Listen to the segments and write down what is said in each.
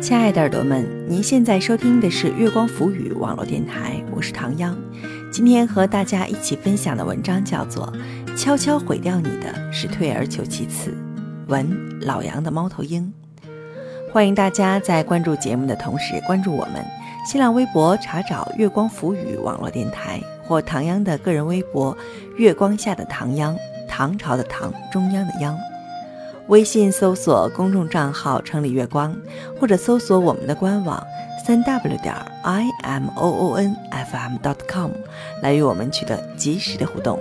亲爱的耳朵们，您现在收听的是月光浮语网络电台，我是唐央。今天和大家一起分享的文章叫做《悄悄毁掉你的是退而求其次》，文老杨的猫头鹰。欢迎大家在关注节目的同时关注我们新浪微博，查找“月光浮语网络电台”或唐央的个人微博“月光下的唐央”，唐朝的唐，中央的央。微信搜索公众账号“城里月光”，或者搜索我们的官网三 w 点 i m o o n f m dot com 来与我们取得及时的互动。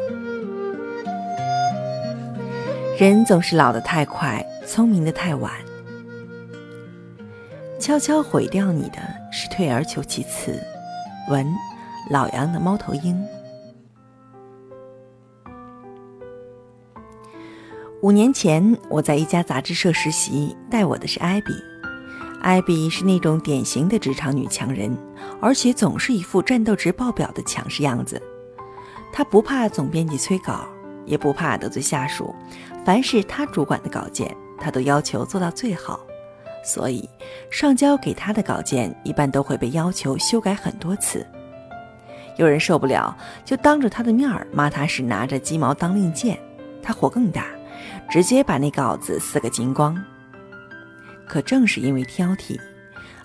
人总是老得太快，聪明的太晚。悄悄毁掉你的是退而求其次。文，老杨的猫头鹰。五年前，我在一家杂志社实习，带我的是艾比。艾比是那种典型的职场女强人，而且总是一副战斗值爆表的强势样子。她不怕总编辑催稿，也不怕得罪下属，凡是她主管的稿件，她都要求做到最好。所以，上交给她的稿件一般都会被要求修改很多次。有人受不了，就当着她的面骂她是拿着鸡毛当令箭，她火更大。直接把那稿子撕个精光。可正是因为挑剔，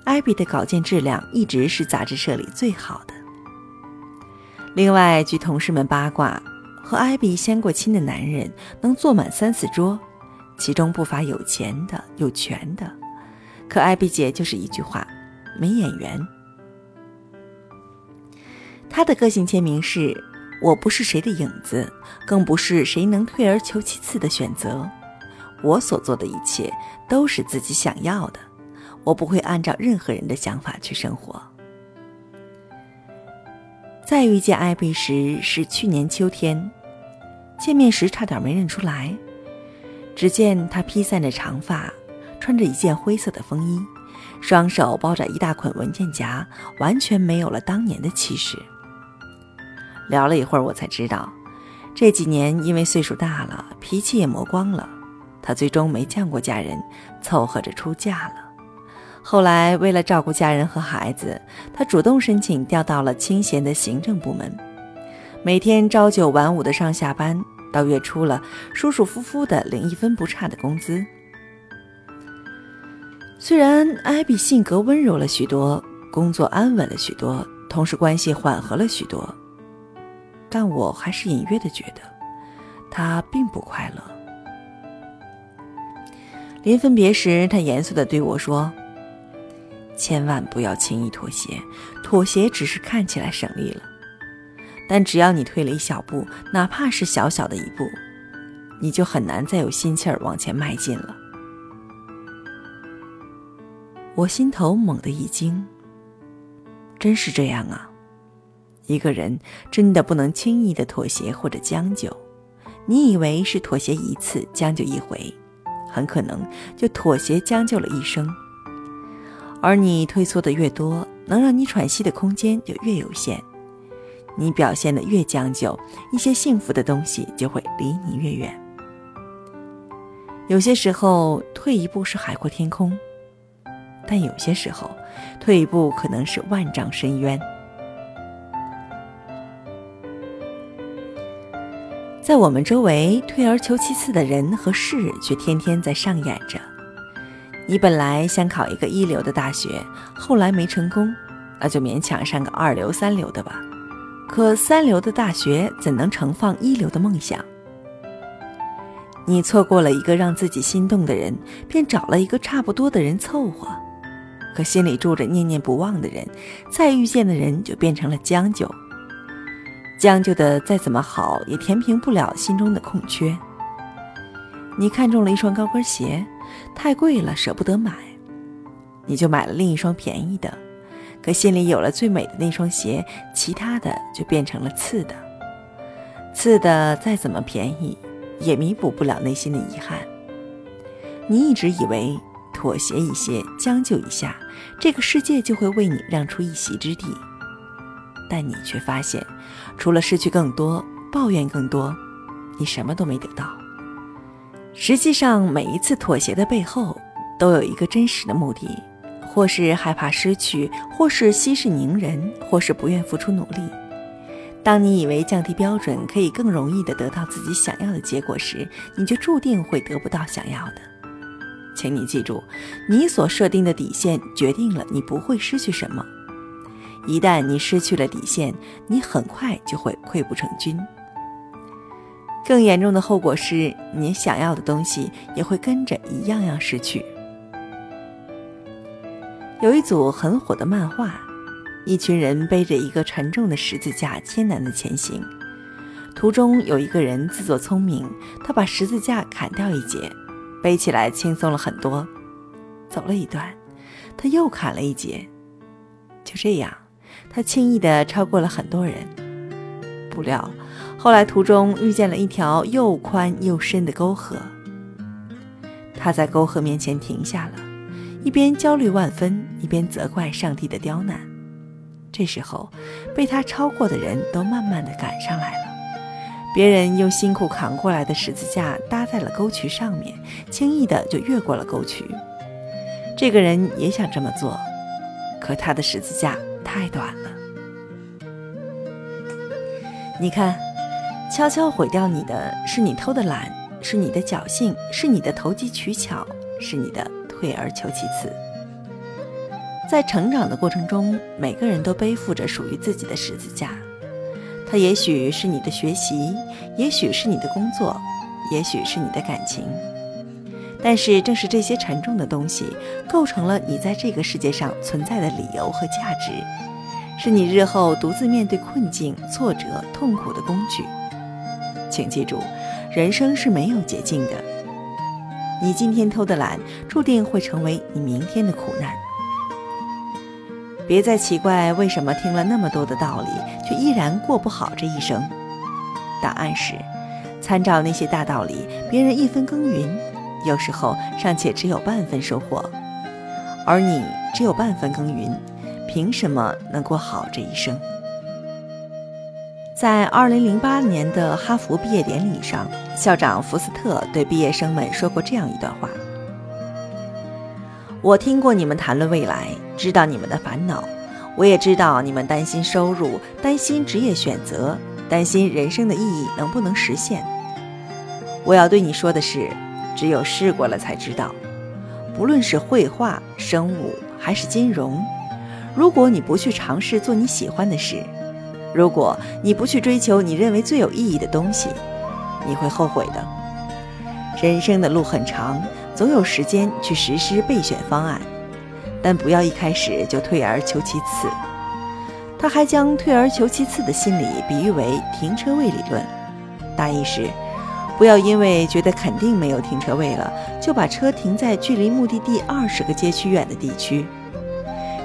艾比的稿件质量一直是杂志社里最好的。另外，据同事们八卦，和艾比相过亲的男人能坐满三四桌，其中不乏有钱的、有权的。可艾比姐就是一句话：没眼缘。她的个性签名是。我不是谁的影子，更不是谁能退而求其次的选择。我所做的一切都是自己想要的，我不会按照任何人的想法去生活。再遇见艾比时是去年秋天，见面时差点没认出来。只见他披散着长发，穿着一件灰色的风衣，双手包着一大捆文件夹，完全没有了当年的气势。聊了一会儿，我才知道，这几年因为岁数大了，脾气也磨光了，他最终没见过家人，凑合着出嫁了。后来为了照顾家人和孩子，他主动申请调到了清闲的行政部门，每天朝九晚五的上下班，到月初了，舒舒服服的领一分不差的工资。虽然艾比性格温柔了许多，工作安稳了许多，同事关系缓和了许多。但我还是隐约的觉得，他并不快乐。临分别时，他严肃的对我说：“千万不要轻易妥协，妥协只是看起来省力了，但只要你退了一小步，哪怕是小小的一步，你就很难再有心气儿往前迈进了。”我心头猛地一惊，真是这样啊。一个人真的不能轻易的妥协或者将就，你以为是妥协一次将就一回，很可能就妥协将就了一生。而你退缩的越多，能让你喘息的空间就越有限。你表现的越将就，一些幸福的东西就会离你越远。有些时候退一步是海阔天空，但有些时候退一步可能是万丈深渊。在我们周围，退而求其次的人和事却天天在上演着。你本来想考一个一流的大学，后来没成功，那就勉强上个二流、三流的吧。可三流的大学怎能盛放一流的梦想？你错过了一个让自己心动的人，便找了一个差不多的人凑合。可心里住着念念不忘的人，再遇见的人就变成了将就。将就的再怎么好，也填平不了心中的空缺。你看中了一双高跟鞋，太贵了，舍不得买，你就买了另一双便宜的。可心里有了最美的那双鞋，其他的就变成了次的。次的再怎么便宜，也弥补不了内心的遗憾。你一直以为妥协一些，将就一下，这个世界就会为你让出一席之地。但你却发现，除了失去更多、抱怨更多，你什么都没得到。实际上，每一次妥协的背后，都有一个真实的目的，或是害怕失去，或是息事宁人，或是不愿付出努力。当你以为降低标准可以更容易地得到自己想要的结果时，你就注定会得不到想要的。请你记住，你所设定的底线决定了你不会失去什么。一旦你失去了底线，你很快就会溃不成军。更严重的后果是，你想要的东西也会跟着一样样失去。有一组很火的漫画，一群人背着一个沉重的十字架艰难地前行，途中有一个人自作聪明，他把十字架砍掉一截，背起来轻松了很多。走了一段，他又砍了一截，就这样，他轻易地超过了很多人。不料。后来途中遇见了一条又宽又深的沟壑，他在沟壑面前停下了，一边焦虑万分，一边责怪上帝的刁难。这时候，被他超过的人都慢慢的赶上来了，别人用辛苦扛过来的十字架搭在了沟渠上面，轻易的就越过了沟渠。这个人也想这么做，可他的十字架太短了。你看。悄悄毁掉你的是你偷的懒，是你的侥幸，是你的投机取巧，是你的退而求其次。在成长的过程中，每个人都背负着属于自己的十字架，它也许是你的学习，也许是你的工作，也许是你的感情。但是，正是这些沉重的东西，构成了你在这个世界上存在的理由和价值，是你日后独自面对困境、挫折、痛苦的工具。请记住，人生是没有捷径的。你今天偷的懒，注定会成为你明天的苦难。别再奇怪为什么听了那么多的道理，却依然过不好这一生。答案是，参照那些大道理，别人一分耕耘，有时候尚且只有半分收获，而你只有半分耕耘，凭什么能过好这一生？在二零零八年的哈佛毕业典礼上，校长福斯特对毕业生们说过这样一段话：“我听过你们谈论未来，知道你们的烦恼，我也知道你们担心收入，担心职业选择，担心人生的意义能不能实现。我要对你说的是，只有试过了才知道。不论是绘画、生物还是金融，如果你不去尝试做你喜欢的事。”如果你不去追求你认为最有意义的东西，你会后悔的。人生的路很长，总有时间去实施备选方案，但不要一开始就退而求其次。他还将退而求其次的心理比喻为停车位理论，大意是：不要因为觉得肯定没有停车位了，就把车停在距离目的地二十个街区远的地区，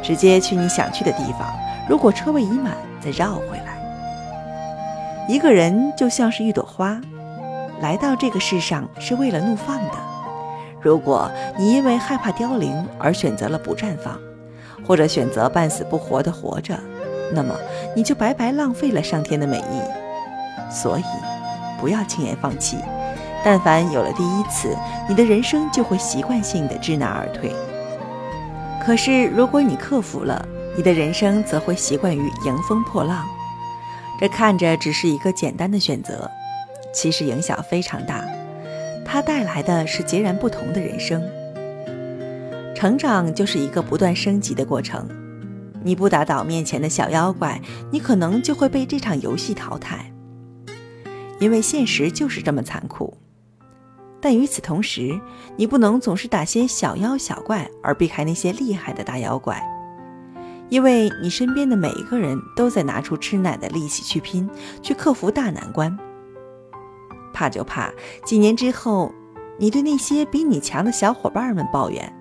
直接去你想去的地方。如果车位已满，再绕回来。一个人就像是一朵花，来到这个世上是为了怒放的。如果你因为害怕凋零而选择了不绽放，或者选择半死不活的活着，那么你就白白浪费了上天的美意。所以，不要轻言放弃。但凡有了第一次，你的人生就会习惯性的知难而退。可是，如果你克服了，你的人生则会习惯于迎风破浪，这看着只是一个简单的选择，其实影响非常大。它带来的是截然不同的人生。成长就是一个不断升级的过程。你不打倒面前的小妖怪，你可能就会被这场游戏淘汰。因为现实就是这么残酷。但与此同时，你不能总是打些小妖小怪，而避开那些厉害的大妖怪。因为你身边的每一个人都在拿出吃奶的力气去拼，去克服大难关。怕就怕几年之后，你对那些比你强的小伙伴们抱怨：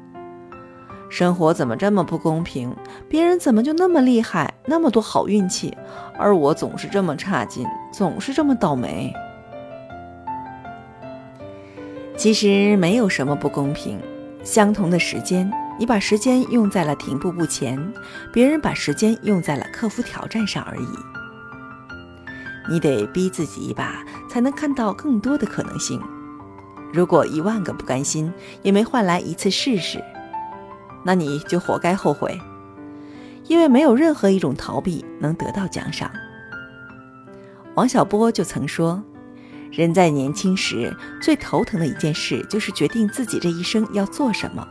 生活怎么这么不公平？别人怎么就那么厉害，那么多好运气，而我总是这么差劲，总是这么倒霉。其实没有什么不公平，相同的时间。你把时间用在了停步不前，别人把时间用在了克服挑战上而已。你得逼自己一把，才能看到更多的可能性。如果一万个不甘心，也没换来一次试试。那你就活该后悔，因为没有任何一种逃避能得到奖赏。王小波就曾说：“人在年轻时最头疼的一件事，就是决定自己这一生要做什么。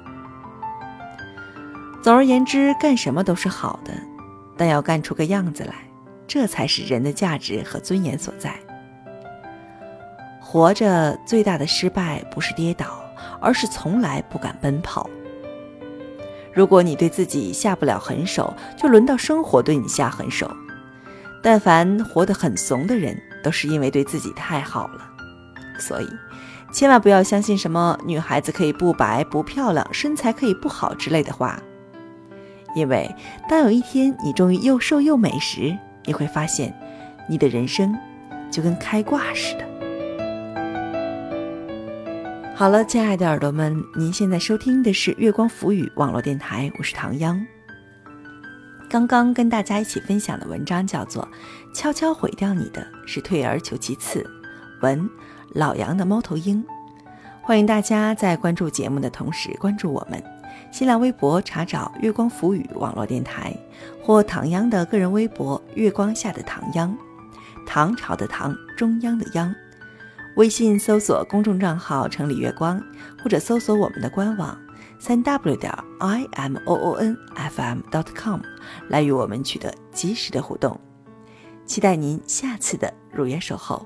总而言之，干什么都是好的，但要干出个样子来，这才是人的价值和尊严所在。活着最大的失败不是跌倒，而是从来不敢奔跑。如果你对自己下不了狠手，就轮到生活对你下狠手。”但凡活得很怂的人，都是因为对自己太好了，所以千万不要相信什么女孩子可以不白不漂亮，身材可以不好之类的话。因为当有一天你终于又瘦又美时，你会发现，你的人生就跟开挂似的。好了，亲爱的耳朵们，您现在收听的是月光浮语网络电台，我是唐央。刚刚跟大家一起分享的文章叫做《悄悄毁掉你的是退而求其次》，文老杨的猫头鹰。欢迎大家在关注节目的同时关注我们，新浪微博查找“月光浮语”网络电台或唐央的个人微博“月光下的唐央”，唐朝的唐，中央的央。微信搜索公众账号“城里月光”，或者搜索我们的官网。三 w 点 i m o o n f m dot com 来与我们取得及时的互动，期待您下次的如约守候。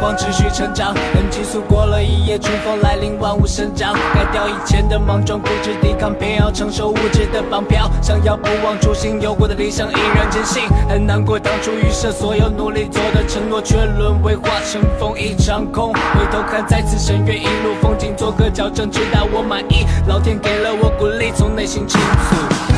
光持续成长，等激素过了一夜，春风来临，万物生长。改掉以前的莽撞，固执抵抗，偏要承受物质的绑票。想要不忘初心，有过的理想依然坚信。很难过当初预设所有努力做的承诺，却沦为化成风一场空。回头看再次深渊，一路风景做个矫正，直到我满意。老天给了我鼓励，从内心倾诉。